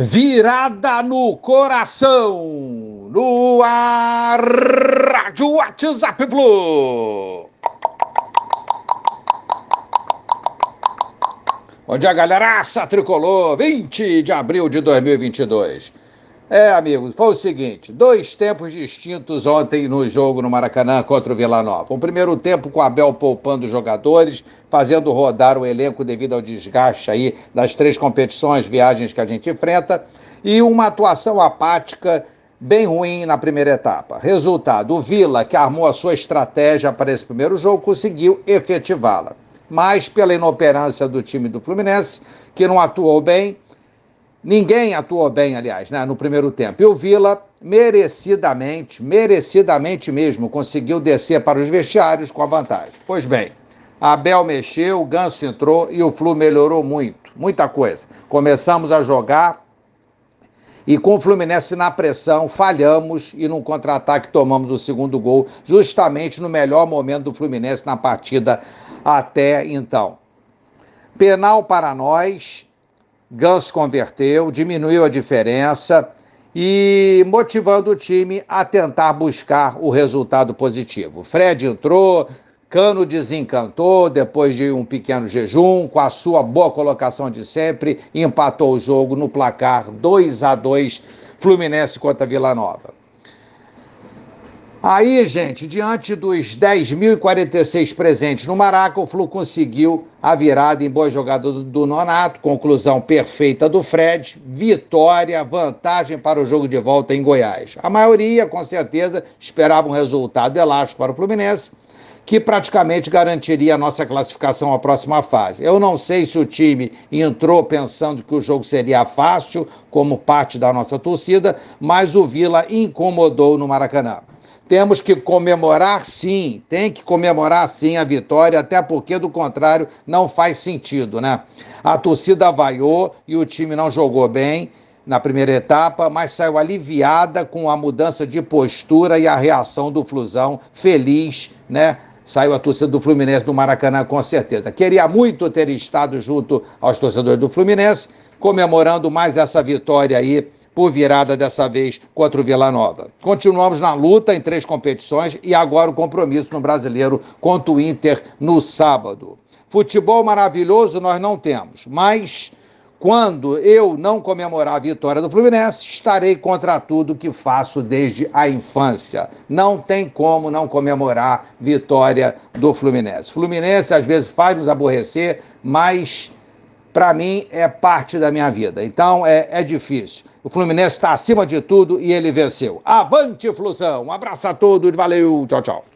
Virada no coração, no ar, Rádio WhatsApp Flu. Bom dia, galeraça tricolor, 20 de abril de 2022. É, amigos, foi o seguinte: dois tempos distintos ontem no jogo no Maracanã contra o Vila Nova. Um primeiro tempo com o Abel poupando os jogadores, fazendo rodar o elenco devido ao desgaste aí das três competições, viagens que a gente enfrenta, e uma atuação apática bem ruim na primeira etapa. Resultado: o Vila, que armou a sua estratégia para esse primeiro jogo, conseguiu efetivá-la. Mas pela inoperância do time do Fluminense, que não atuou bem Ninguém atuou bem, aliás, né, no primeiro tempo. E o Vila, merecidamente, merecidamente mesmo, conseguiu descer para os vestiários com a vantagem. Pois bem, Abel mexeu, o Ganso entrou e o Flu melhorou muito, muita coisa. Começamos a jogar e com o Fluminense na pressão, falhamos e num contra-ataque tomamos o segundo gol, justamente no melhor momento do Fluminense na partida até então. Penal para nós, Ganso converteu, diminuiu a diferença e motivando o time a tentar buscar o resultado positivo. Fred entrou, Cano desencantou depois de um pequeno jejum, com a sua boa colocação de sempre, empatou o jogo no placar 2 a 2 Fluminense contra Vila Nova. Aí, gente, diante dos 10.046 presentes no Maraca, o Flu conseguiu a virada em boa jogada do Nonato, conclusão perfeita do Fred, vitória, vantagem para o jogo de volta em Goiás. A maioria, com certeza, esperava um resultado elástico para o Fluminense, que praticamente garantiria a nossa classificação à próxima fase. Eu não sei se o time entrou pensando que o jogo seria fácil, como parte da nossa torcida, mas o Vila incomodou no Maracanã. Temos que comemorar sim, tem que comemorar sim a vitória, até porque do contrário não faz sentido, né? A torcida vaiou e o time não jogou bem na primeira etapa, mas saiu aliviada com a mudança de postura e a reação do Flusão, feliz, né? Saiu a torcida do Fluminense do Maracanã com certeza. Queria muito ter estado junto aos torcedores do Fluminense, comemorando mais essa vitória aí por virada dessa vez contra o Vila Nova. Continuamos na luta em três competições e agora o compromisso no Brasileiro contra o Inter no sábado. Futebol maravilhoso nós não temos, mas quando eu não comemorar a vitória do Fluminense, estarei contra tudo que faço desde a infância. Não tem como não comemorar vitória do Fluminense. Fluminense às vezes faz nos aborrecer, mas para mim, é parte da minha vida. Então, é, é difícil. O Fluminense está acima de tudo e ele venceu. Avante, Flusão! Um abraço a todos, valeu, tchau, tchau.